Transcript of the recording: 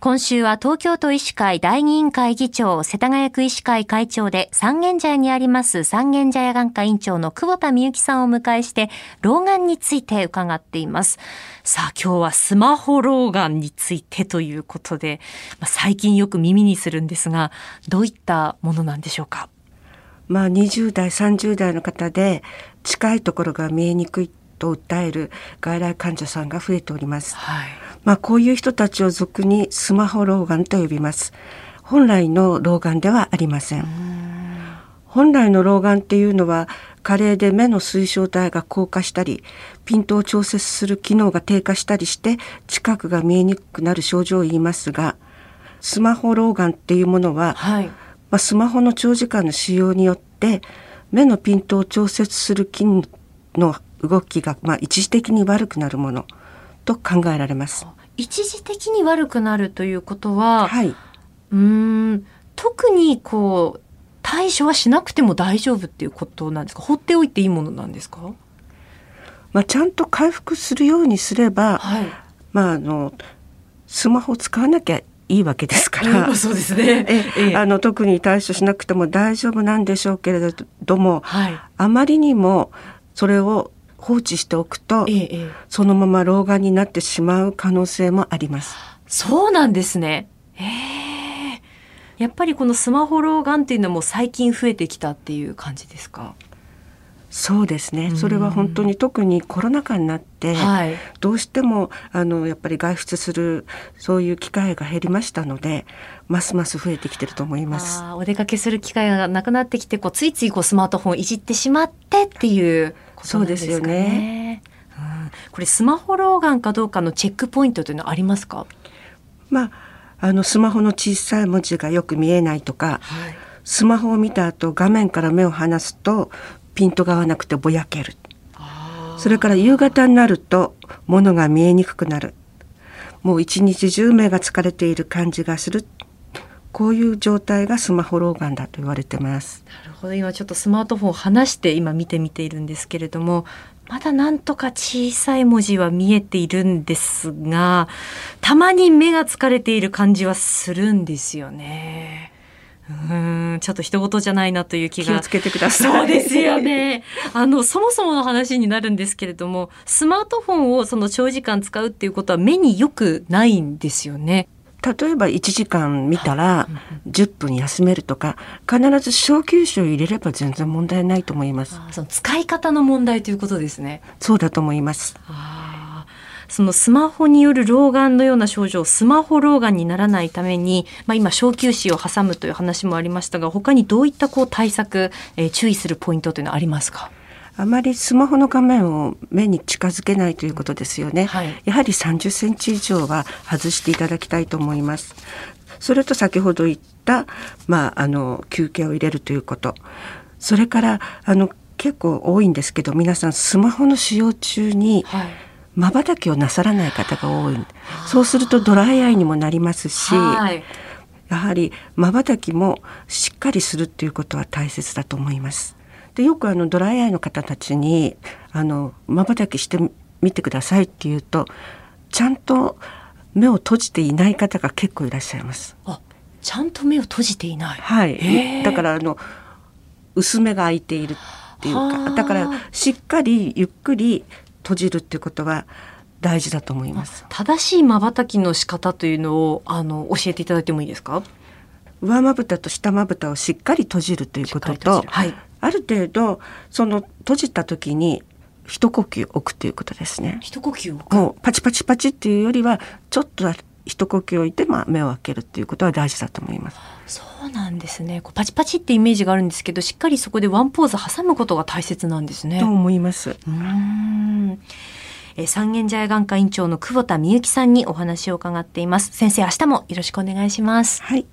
今週は東京都医師会第二委員会議長、世田谷区医師会会長で三軒茶屋にあります三軒茶屋眼科院長の久保田美幸さんをお迎えして、老眼について伺っています。さあ今日はスマホ老眼についてということで、まあ、最近よく耳にするんですが、どういったものなんでしょうか？まあ20代、30代の方で近いところが見えにくいと訴える外来患者さんが増えております。はいまあ、こういう人たちを俗にスマホ老眼と呼びます。本来の老眼ではありません。本来の老眼っていうのは加齢で目の水晶体が硬化したりピントを調節する機能が低下したりして近くが見えにくくなる症状を言いますがスマホ老眼っていうものは、はい、まあ、スマホの長時間の使用によって目のピントを調節する筋の動きが、まあ、一時的に悪くなるものと考えられます。一時的に悪くなるということは、はい、うん特にこう対処はしなくても大丈夫っていうことなんですか？放っておいていいものなんですか、まあ、ちゃんと回復するようにすれば、はい、まああのスマホを使わなきゃいいわけですから、そうですね、え。あの特に対処しなくても大丈夫なんでしょうけれども、はい、あまりにもそれを放置しておくと、ええ、そのまま老眼になってしまう可能性もあります。そうなんですね。ええ、やっぱりこのスマホ老眼っていうのも最近増えてきたっていう感じですか？そうですね、それは本当に特にコロナ禍になって、はい、どうしてもあのやっぱり外出するそういう機会が減りましたのでますます増えてきてると思います。お出かけする機会がなくなってきてこうついついこうスマートフォンいじってしまってっていうことなんですかね。そうですよね。うん、これスマホ老眼かどうかのチェックポイントというのはありますか？まああのスマホの小さい文字がよく見えないとか、はい、スマホを見た後画面から目を離すとピントが合わなくてぼやける。それから夕方になると物が見えにくくなる。もう一日中目が疲れている感じがする。こういう状態がスマホ老眼だと言われてます。なるほど。今ちょっとスマートフォンを離して今見てみているんですけれどもまだなんとか小さい文字は見えているんですがたまに目が疲れている感じはするんですよね。うんちょっと人事じゃないなという気が。気をつけてください。そうですよね。あのそもそもの話になるんですけれどもスマートフォンをその長時間使うっていうことは目によくないんですよね。例えば1時間見たら10分休めるとか必ず小休止を入れれば全然問題ないと思います。その使い方の問題ということですね。そうだと思いますそのスマホによる老眼のような症状、スマホ老眼にならないために、まあ、今、小休止を挟むという話もありましたが、他にどういったこう対策、えー、注意するポイントというのはありますか？あまりスマホの画面を目に近づけないということですよね、はい、やはり30センチ以上は外していただきたいと思います。それと先ほど言った、まあ、あの休憩を入れるということ。それからあの結構多いんですけど皆さんスマホの使用中に、はいまばたきをなさらない方が多いそうするとドライアイにもなりますし、はい、やはりまばたきもしっかりするっていうことは大切だと思います。でよくあのドライアイの方たちにあのばたきしてみてくださいって言うとちゃんと目を閉じていない方が結構いらっしゃいます。あちゃんと目を閉じていない。はい。だからあの薄めが開いているっていうかだからしっかりゆっくり閉じるっていうことは大事だと思います正しい瞬きの仕方というのをあの教えていただいてもいいですか？上まぶたと下まぶたをしっかり閉じるということと、はい、ある程度その閉じた時に一呼吸置くということですね一呼吸もうパチパチパチっていうよりはちょっと一呼吸置いて、まあ、目を開けるっていうことは大事だと思います。そうなんですね。こうパチパチってイメージがあるんですけど、しっかりそこでワンポーズ挟むことが大切なんですね。と思います。うん。え三軒茶屋眼科院長の久保田美幸さんにお話を伺っています。先生、明日もよろしくお願いします。はい。